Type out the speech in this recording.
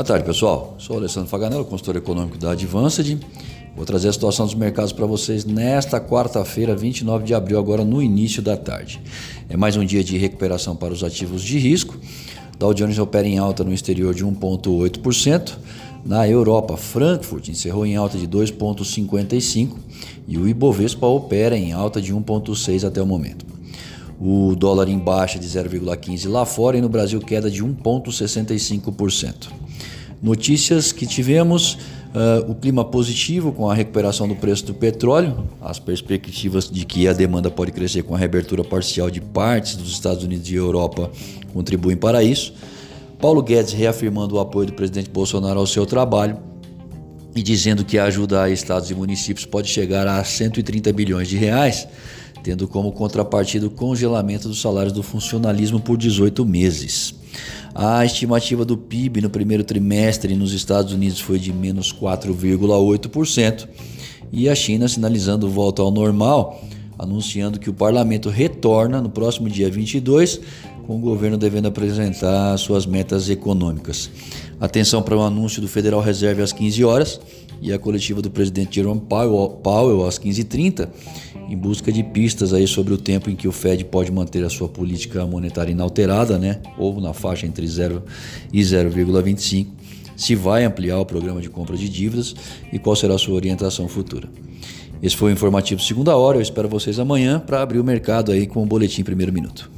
Boa tarde, pessoal. Sou Alessandro Faganello, consultor econômico da Advanced. Vou trazer a situação dos mercados para vocês nesta quarta-feira, 29 de abril, agora no início da tarde. É mais um dia de recuperação para os ativos de risco. Dow Jones opera em alta no exterior de 1,8%. Na Europa, Frankfurt encerrou em alta de 2,55% e o Ibovespa opera em alta de 1,6% até o momento. O dólar em baixa de 0,15% lá fora e no Brasil queda de 1,65%. Notícias que tivemos: uh, o clima positivo com a recuperação do preço do petróleo, as perspectivas de que a demanda pode crescer com a reabertura parcial de partes dos Estados Unidos e Europa contribuem para isso. Paulo Guedes reafirmando o apoio do presidente Bolsonaro ao seu trabalho e dizendo que a ajuda a estados e municípios pode chegar a 130 bilhões de reais, tendo como contrapartida o congelamento dos salários do funcionalismo por 18 meses. A estimativa do PIB no primeiro trimestre nos Estados Unidos foi de menos 4,8% e a China sinalizando volta ao normal, anunciando que o parlamento retorna no próximo dia 22, com o governo devendo apresentar suas metas econômicas. Atenção para o anúncio do Federal Reserve às 15 horas e a coletiva do presidente Jerome Powell às 15h30 em busca de pistas aí sobre o tempo em que o Fed pode manter a sua política monetária inalterada, né? ou na faixa entre 0 e 0,25, se vai ampliar o programa de compra de dívidas e qual será a sua orientação futura. Esse foi o informativo segunda hora, eu espero vocês amanhã para abrir o mercado aí com o boletim primeiro minuto.